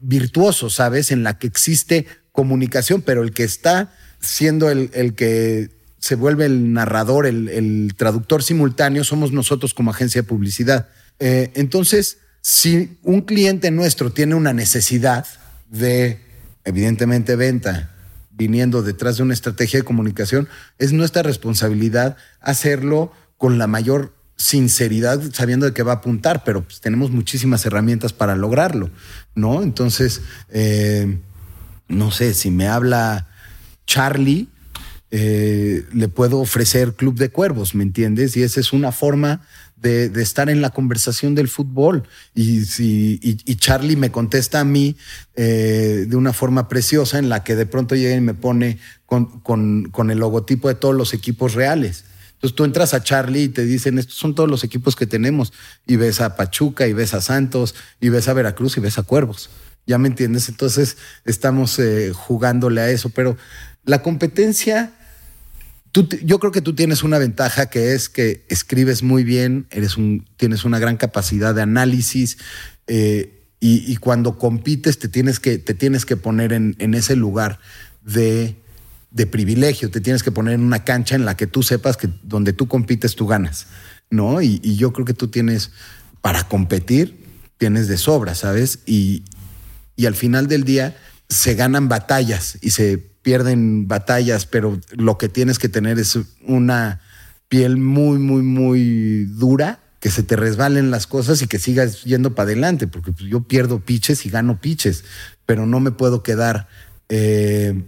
virtuoso, ¿sabes? En la que existe comunicación, pero el que está siendo el, el que se vuelve el narrador, el, traductor simultáneo, somos nosotros como agencia de publicidad. Eh, entonces, si un cliente nuestro tiene una necesidad de evidentemente venta, viniendo detrás de una estrategia de comunicación, es nuestra responsabilidad hacerlo con la mayor sinceridad, sabiendo de qué va a apuntar, pero pues, tenemos muchísimas herramientas para lograrlo, ¿no? Entonces, eh, no sé, si me habla Charlie, eh, le puedo ofrecer Club de Cuervos, ¿me entiendes? Y esa es una forma de, estar en la conversación del fútbol. Y, si, y, Charlie me contesta a mí eh, de una forma preciosa en la que de pronto llega y me pone con, con, el logotipo de todos los equipos reales. Entonces tú entras a Charlie y te dicen, estos son todos los equipos que tenemos. Y ves a Pachuca, y ves a Santos, y ves a Veracruz, y ves a Cuervos. ¿Ya me entiendes? Entonces estamos eh, jugándole a eso. Pero la competencia yo creo que tú tienes una ventaja que es que escribes muy bien, eres un, tienes una gran capacidad de análisis eh, y, cuando compites te tienes que, te tienes que poner en, ese lugar de, privilegio, te tienes que poner en una cancha en la que tú sepas que donde tú compites tú ganas, ¿no? Y, y yo creo que tú tienes, para competir, tienes de sobra, ¿sabes? Y, y al final del día se ganan batallas y se pierden batallas, pero lo que tienes que tener es una piel muy, muy, muy dura, que se te resbalen las cosas y que sigas yendo para adelante, porque pues, yo pierdo piches y gano piches, pero no me puedo quedar eh,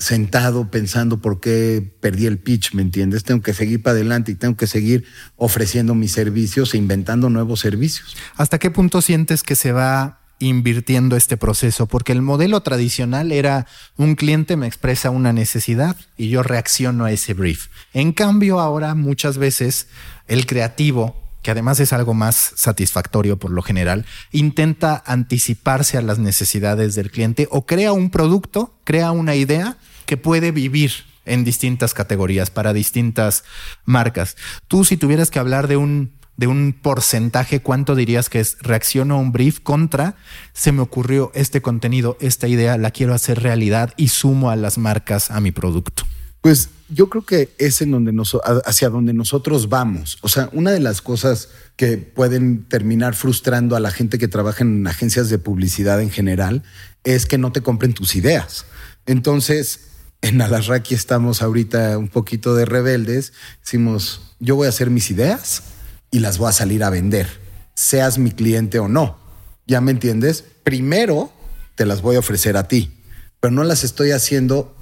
sentado pensando por qué perdí el pitch, ¿me entiendes? Tengo que seguir para adelante y tengo que seguir ofreciendo mis servicios e inventando nuevos servicios. ¿Hasta qué punto sientes que se va invirtiendo este proceso, porque el modelo tradicional era un cliente me expresa una necesidad y yo reacciono a ese brief. En cambio, ahora muchas veces el creativo, que además es algo más satisfactorio por lo general, intenta anticiparse a las necesidades del cliente o crea un producto, crea una idea que puede vivir en distintas categorías para distintas marcas. Tú si tuvieras que hablar de un de un porcentaje, ¿cuánto dirías que es reacciono a un brief contra se me ocurrió este contenido, esta idea, la quiero hacer realidad y sumo a las marcas a mi producto? Pues yo creo que es en donde nos, hacia donde nosotros vamos. O sea, una de las cosas que pueden terminar frustrando a la gente que trabaja en agencias de publicidad en general es que no te compren tus ideas. Entonces, en Alasraki estamos ahorita un poquito de rebeldes. Decimos, yo voy a hacer mis ideas y las voy a salir a vender, seas mi cliente o no. ¿Ya me entiendes? Primero te las voy a ofrecer a ti, pero no las estoy haciendo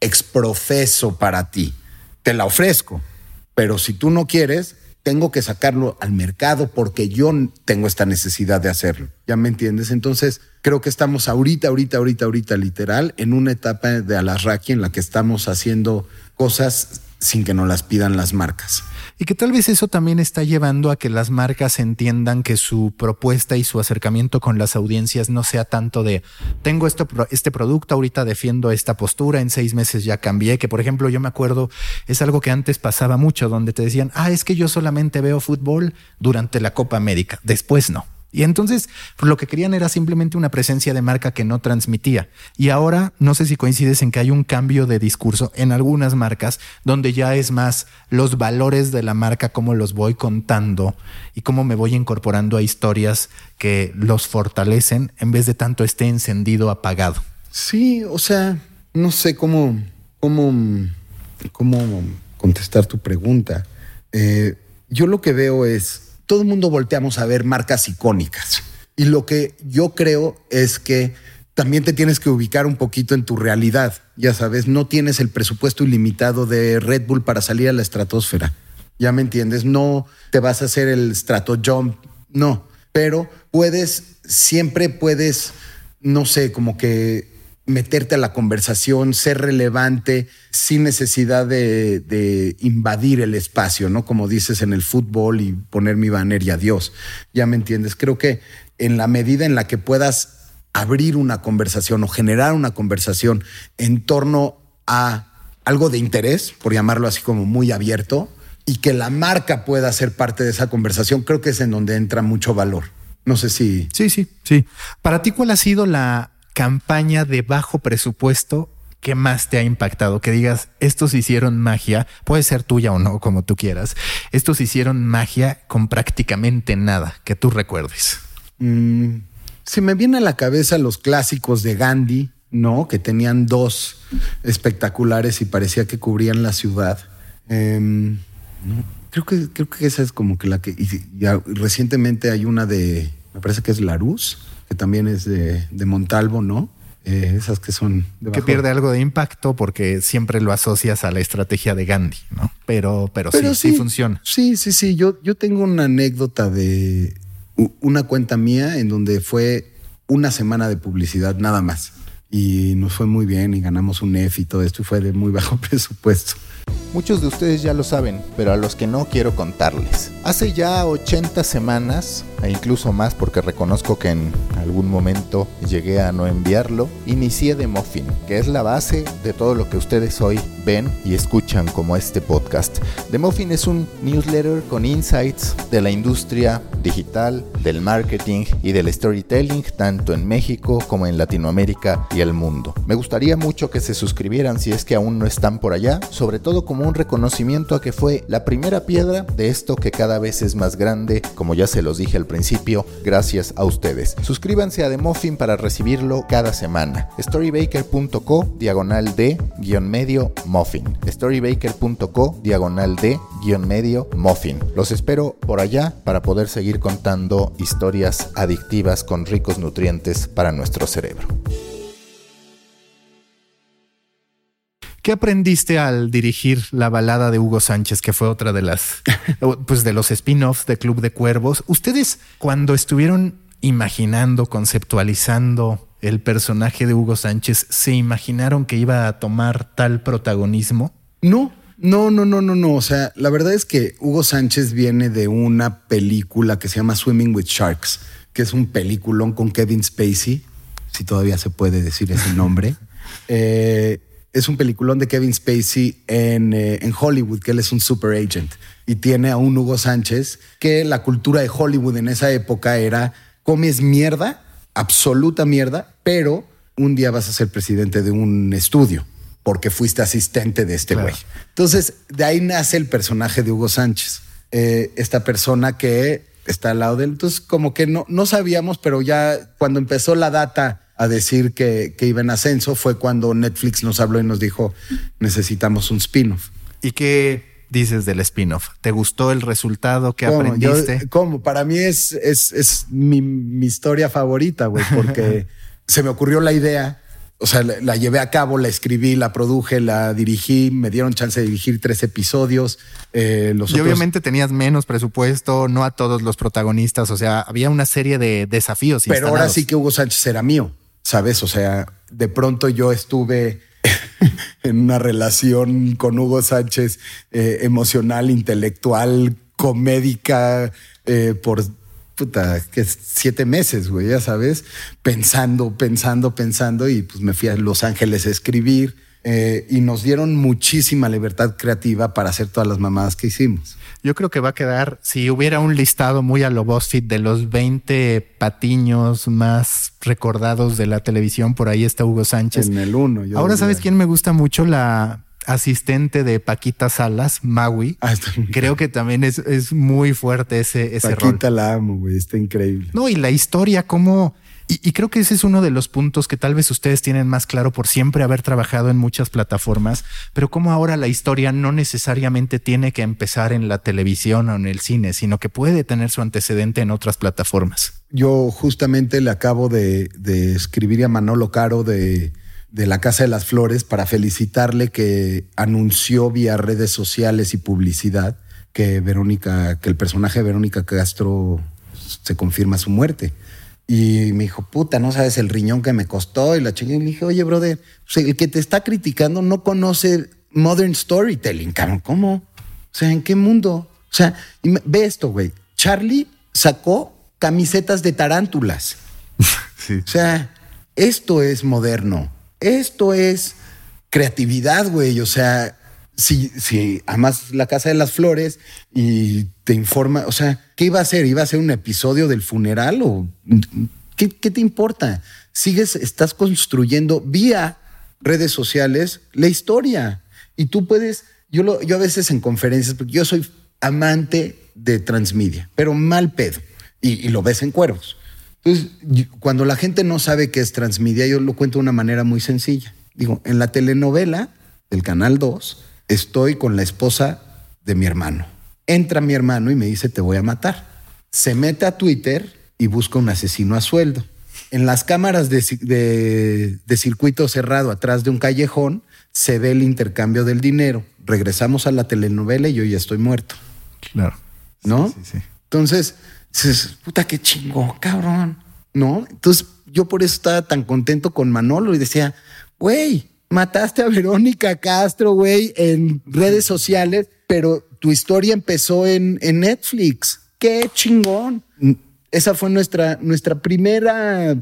exprofeso para ti. Te la ofrezco, pero si tú no quieres, tengo que sacarlo al mercado porque yo tengo esta necesidad de hacerlo. ¿Ya me entiendes? Entonces, creo que estamos ahorita, ahorita, ahorita, ahorita, literal, en una etapa de Alasraki en la que estamos haciendo cosas sin que nos las pidan las marcas. Y que tal vez eso también está llevando a que las marcas entiendan que su propuesta y su acercamiento con las audiencias no sea tanto de tengo esto, este producto, ahorita defiendo esta postura, en seis meses ya cambié, que por ejemplo yo me acuerdo, es algo que antes pasaba mucho, donde te decían, ah, es que yo solamente veo fútbol durante la Copa América, después no. Y entonces pues, lo que querían era simplemente una presencia de marca que no transmitía. Y ahora no sé si coincides en que hay un cambio de discurso en algunas marcas donde ya es más los valores de la marca, cómo los voy contando y cómo me voy incorporando a historias que los fortalecen en vez de tanto esté encendido apagado. Sí, o sea, no sé cómo, cómo, cómo contestar tu pregunta. Eh, yo lo que veo es todo el mundo volteamos a ver marcas icónicas. Y lo que yo creo es que también te tienes que ubicar un poquito en tu realidad. Ya sabes, no tienes el presupuesto ilimitado de Red Bull para salir a la estratosfera. Ya me entiendes, no te vas a hacer el strato jump, no, pero puedes, siempre puedes, no sé, como que meterte a la conversación, ser relevante sin necesidad de, invadir el espacio, ¿no? Como dices en el fútbol y poner mi banner y adiós. Ya me entiendes. Creo que en la medida en la que puedas abrir una conversación o generar una conversación en torno a algo de interés, por llamarlo así como muy abierto, y que la marca pueda ser parte de esa conversación, creo que es en donde entra mucho valor. No sé si... Sí, sí, sí. Para ti, ¿cuál ha sido la campaña de bajo presupuesto que más te ha impactado? Que digas, estos hicieron magia, puede ser tuya o no, como tú quieras. Estos hicieron magia con prácticamente nada que tú recuerdes. Mm, se me viene a la cabeza los clásicos de Gandhi, ¿no? Que tenían dos espectaculares y parecía que cubrían la ciudad. Em, creo, que, creo que esa es como que la que... Y, recientemente hay una de, me parece que es Larus, que también es de, de Montalvo, ¿no? Eh, esas que son... Que pierde algo de impacto porque siempre lo asocias a la estrategia de Gandhi, ¿no? Pero, pero, sí, sí, funciona. Sí, sí, sí. Yo, yo tengo una anécdota de una cuenta mía en donde fue una semana de publicidad nada más. Y nos fue muy bien y ganamos un F y todo esto y fue de muy bajo presupuesto. Muchos de ustedes ya lo saben, pero a los que no quiero contarles. Hace ya 80 semanas, e incluso más porque reconozco que en algún momento llegué a no enviarlo, inicié The Muffin, que es la base de todo lo que ustedes hoy ven y escuchan como este podcast. The Muffin es un newsletter con insights de la industria digital, del marketing y del storytelling, tanto en México como en Latinoamérica y el mundo. Me gustaría mucho que se suscribieran si es que aún no están por allá, sobre todo como un reconocimiento a que fue la primera piedra de esto que cada vez es más grande, como ya se los dije al principio, gracias a ustedes. Suscríbanse a The Muffin para recibirlo cada semana. Storybaker.co diagonal de guion medio muffin. Storybaker.co diagonal de guion medio muffin. Los espero por allá para poder seguir contando historias adictivas con ricos nutrientes para nuestro cerebro. ¿Qué aprendiste al dirigir la balada de Hugo Sánchez, que fue otra de las, pues de los spin-offs de Club de Cuervos? Ustedes, cuando estuvieron imaginando, conceptualizando el personaje de Hugo Sánchez, ¿se imaginaron que iba a tomar tal protagonismo? No, no, no, no, no, no. O sea, la verdad es que Hugo Sánchez viene de una película que se llama Swimming with Sharks, que es un peliculón con Kevin Spacey, si todavía se puede decir ese nombre. eh, es un peliculón de Kevin Spacey en, eh, en, Hollywood, que él es un super agent. Y tiene a un Hugo Sánchez, que la cultura de Hollywood en esa época era, comes mierda, absoluta mierda, pero un día vas a ser presidente de un estudio, porque fuiste asistente de este güey. Entonces, de ahí nace el personaje de Hugo Sánchez. Eh, esta persona que está al lado de él. Entonces, como que no, no sabíamos, pero ya cuando empezó la data a decir que, iba en ascenso fue cuando Netflix nos habló y nos dijo, necesitamos un spin-off. ¿Y qué dices del spin-off? ¿Te gustó el resultado que aprendiste? ¿Cómo? Para mí es, es, es mi, mi, historia favorita, güey, porque se me ocurrió la idea. O sea, la, llevé a cabo, la escribí, la produje, la dirigí, me dieron chance de dirigir tres episodios. Eh, los y obviamente tenías menos presupuesto, no a todos los protagonistas, o sea, había una serie de desafíos. Pero ahora sí que Hugo Sánchez era mío. ¿Sabes? O sea, de pronto yo estuve en una relación con Hugo Sánchez eh, emocional, intelectual, comédica, eh, por puta, que siete meses, güey, ya sabes, pensando, pensando, pensando, y pues me fui a Los Ángeles a escribir eh, y nos dieron muchísima libertad creativa para hacer todas las mamadas que hicimos. Yo creo que va a quedar, si hubiera un listado muy a lo BuzzFeed de los 20 patiños más recordados de la televisión, por ahí está Hugo Sánchez. En el uno. Ahora, ¿sabes quién me gusta mucho? La asistente de Paquita Salas, Maui. Ah, creo que también es, es muy fuerte ese, ese Paquita la amo, güey, está increíble. No, y la historia, cómo y, creo que ese es uno de los puntos que tal vez ustedes tienen más claro por siempre haber trabajado en muchas plataformas, pero como ahora la historia no necesariamente tiene que empezar en la televisión o en el cine, sino que puede tener su antecedente en otras plataformas. Yo justamente le acabo de, escribir a Manolo Caro de, de la Casa de las Flores para felicitarle que anunció vía redes sociales y publicidad que Verónica, que el personaje de Verónica Castro se confirma su muerte. Y me dijo, puta, no sabes el riñón que me costó. Y la chingue. Y le dije, oye, brother, el que te está criticando no conoce modern storytelling, cabrón. ¿Cómo? O sea, ¿en qué mundo? O sea, ve esto, güey. Charlie sacó camisetas de tarántulas. sí. O sea, esto es moderno. Esto es creatividad, güey. O sea, si, si además la Casa de las Flores y te informa, o sea, ¿qué iba a hacer? ¿Iba a ser un episodio del funeral o qué, te importa? Sigues, estás construyendo vía redes sociales la historia y tú puedes, yo, lo, yo a veces en conferencias, porque yo soy amante de transmedia, pero mal pedo y, y lo ves en cuervos. Entonces, cuando la gente no sabe qué es transmedia, yo lo cuento de una manera muy sencilla. Digo, en la telenovela del Canal 2, estoy con la esposa de mi hermano. Entra mi hermano y me dice, te voy a matar. Se mete a Twitter y busca un asesino a sueldo. En las cámaras de, de circuito cerrado atrás de un callejón se ve el intercambio del dinero. Regresamos a la telenovela y yo ya estoy muerto. Claro. ¿No? Sí, sí, Entonces, puta, qué chingo, cabrón. ¿No? Entonces, yo por eso estaba tan contento con Manolo y decía, güey, mataste a Verónica Castro, güey, en redes sociales, pero tu historia empezó en, en Netflix. Qué chingón. Esa fue nuestra, nuestra primera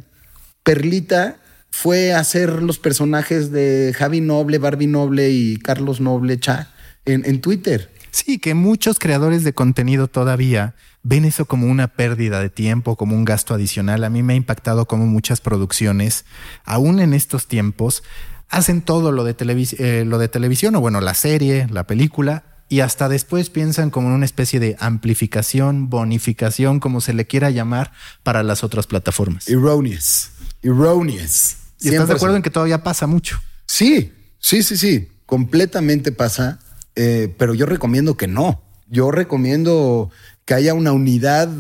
perlita fue hacer los personajes de Javi Noble, Barbie Noble y Carlos Noble Cha en, en Twitter. Sí, que muchos creadores de contenido todavía ven eso como una pérdida de tiempo, como un gasto adicional. A mí me ha impactado como muchas producciones, aún en estos tiempos, hacen todo lo de, eh, lo de televisión o bueno, la serie, la película, y hasta después piensan como en una especie de amplificación, bonificación, como se le quiera llamar, para las otras plataformas. Erroneous. Erroneous. ¿Y estás de acuerdo en que todavía pasa mucho? Sí, sí, sí, sí. Completamente pasa. Eh, pero yo recomiendo que no. Yo recomiendo que haya una unidad.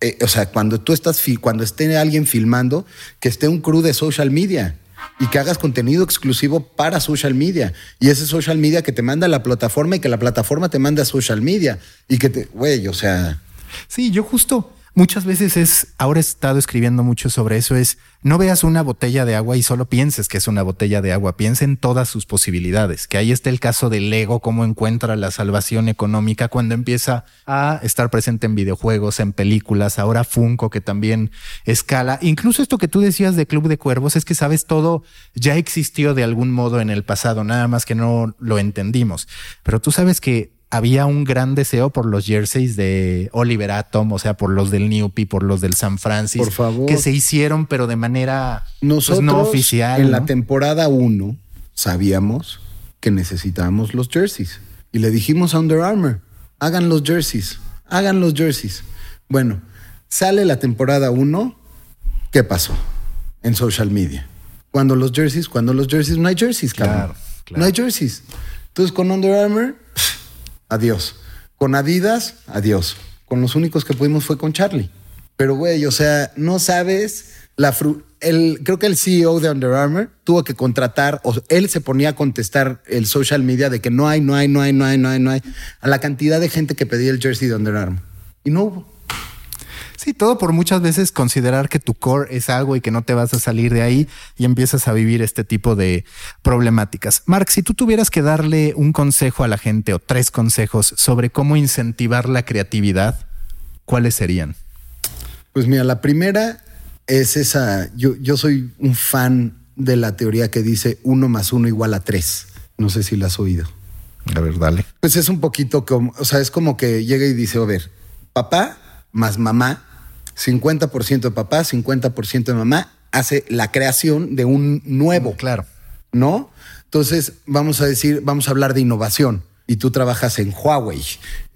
Eh, o sea, cuando tú estás, cuando esté alguien filmando, que esté un crew de social media y que hagas contenido exclusivo para social media. Y ese social media que te manda la plataforma y que la plataforma te manda social media. Y que te, güey, o sea. Sí, yo justo muchas veces es, ahora he estado escribiendo mucho sobre eso, es no veas una botella de agua y solo pienses que es una botella de agua, piensa en todas sus posibilidades, que ahí está el caso del ego, cómo encuentra la salvación económica cuando empieza a estar presente en videojuegos, en películas, ahora Funko que también escala, incluso esto que tú decías de Club de Cuervos es que sabes todo ya existió de algún modo en el pasado, nada más que no lo entendimos, pero tú sabes que había un gran deseo por los jerseys de Oliver Atom, o sea, por los del Newpie, por los del San Francisco. Por favor. Que se hicieron, pero de manera pues, no oficial. En la temporada 1 sabíamos que necesitábamos los jerseys. Y le dijimos a Under Armour, hagan los jerseys, hagan los jerseys. Bueno, sale la temporada 1, ¿qué pasó? En social media. Cuando los jerseys, cuando los jerseys, no hay jerseys, cabrón. No hay jerseys. Entonces con Under Armour adiós. Con Adidas, adiós. Con los únicos que pudimos fue con Charlie. Pero, güey, o sea, no sabes la el, creo que el CEO de Under Armour tuvo que contratar, o él se ponía a contestar el social media de que no hay, no hay, no hay, no hay, no hay, no hay, a la cantidad de gente que pedía el jersey de Under Armour. Y no hubo. Sí, todo por muchas veces considerar que tu core es algo y que no te vas a salir de ahí y empiezas a vivir este tipo de problemáticas. Mark, si tú tuvieras que darle un consejo a la gente o tres consejos sobre cómo incentivar la creatividad, ¿cuáles serían? Pues mira, la primera es esa, yo, yo soy un fan de la teoría que dice uno más uno igual a tres. No sé si la has oído. A ver, dale. Pues es un poquito como, o sea, es como que llega y dice, a ver, papá más mamá 50% de papá, 50% de mamá, hace la creación de un nuevo. Claro. ¿No? Entonces, vamos a decir, vamos a hablar de innovación. Y tú trabajas en Huawei,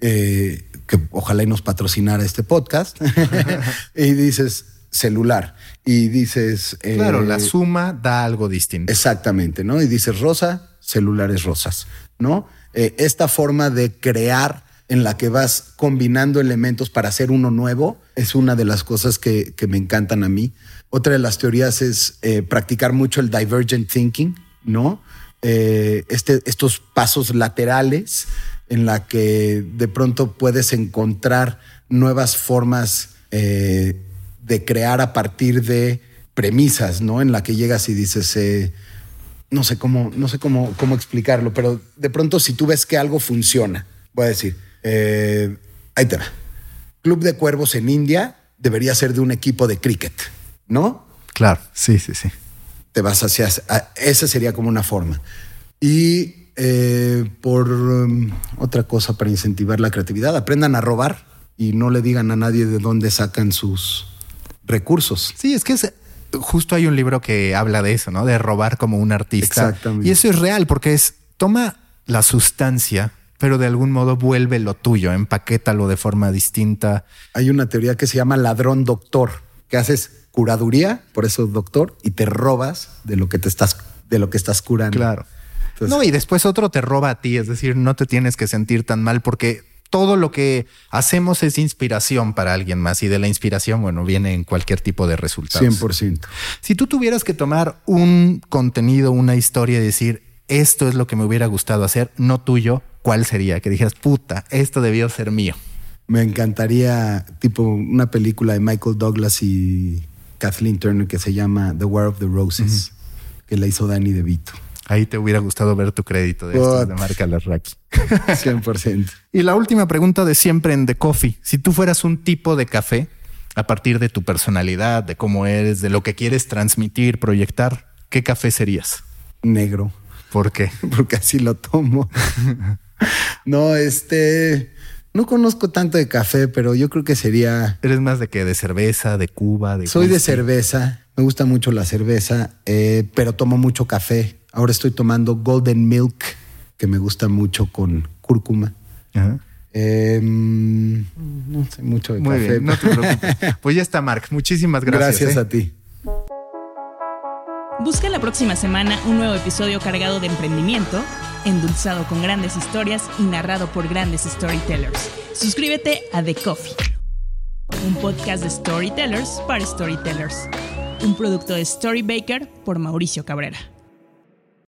eh, que ojalá y nos patrocinara este podcast. y dices celular. Y dices. Eh, claro, la suma da algo distinto. Exactamente, ¿no? Y dices rosa, celulares rosas, ¿no? Eh, esta forma de crear en la que vas combinando elementos para hacer uno nuevo, es una de las cosas que, me encantan a mí. Otra de las teorías es eh, practicar mucho el divergent thinking, ¿no? Eh, este, estos pasos laterales en la que de pronto puedes encontrar nuevas formas eh, de crear a partir de premisas, ¿no? En la que llegas y dices, no sé cómo, no sé cómo, cómo explicarlo, pero de pronto si tú ves que algo funciona, voy a decir, eh, ahí te va. Club de Cuervos en India debería ser de un equipo de cricket, ¿no? Claro, sí, sí, sí. Te vas hacia... esa sería como una forma. Y eh, por um, otra cosa para incentivar la creatividad, aprendan a robar y no le digan a nadie de dónde sacan sus recursos. Sí, es que justo hay un libro que habla de eso, ¿no? De robar como un artista. Exactamente. Y eso es real porque es, toma la sustancia pero de algún modo vuelve lo tuyo, empaquétalo de forma distinta. Hay una teoría que se llama ladrón doctor, que haces curaduría, por eso doctor, y te robas de lo que te estás, de lo que estás curando. Claro. no, y después otro te roba a ti, es decir, no te tienes que sentir tan mal porque todo lo que hacemos es inspiración para alguien más y de la inspiración, bueno, viene en cualquier tipo de resultados. 100%. Si tú tuvieras que tomar un contenido, una historia y decir, esto es lo que me hubiera gustado hacer, no tuyo, ¿cuál sería? Que dijeras, puta, esto debió ser mío. Me encantaría, tipo, una película de Michael Douglas y Kathleen Turner que se llama The War of the Roses, que la hizo Danny DeVito. Ahí te hubiera gustado ver tu crédito de estos de marca Larraqui. 100%. y la última pregunta de siempre en The Coffee. Si tú fueras un tipo de café, a partir de tu personalidad, de cómo eres, de lo que quieres transmitir, proyectar, ¿qué café serías? Negro. ¿Por qué? Porque así lo tomo. no, este... No conozco tanto de café, pero yo creo que sería... ¿Eres más de que ¿De cerveza, de Cuba, de Soy de cerveza. Me gusta mucho la cerveza, eh, pero tomo mucho café. Ahora estoy tomando Golden Milk, que me gusta mucho con cúrcuma. Em, no sé mucho de café. no te preocupes. Pues ya está, Mark. Muchísimas gracias. Gracias ¿eh? a ti. Busca la próxima semana un nuevo episodio cargado de emprendimiento, endulzado con grandes historias y narrado por grandes storytellers. Suscríbete a The Coffee, un podcast de storytellers para storytellers un producto de Storybaker por Mauricio Cabrera.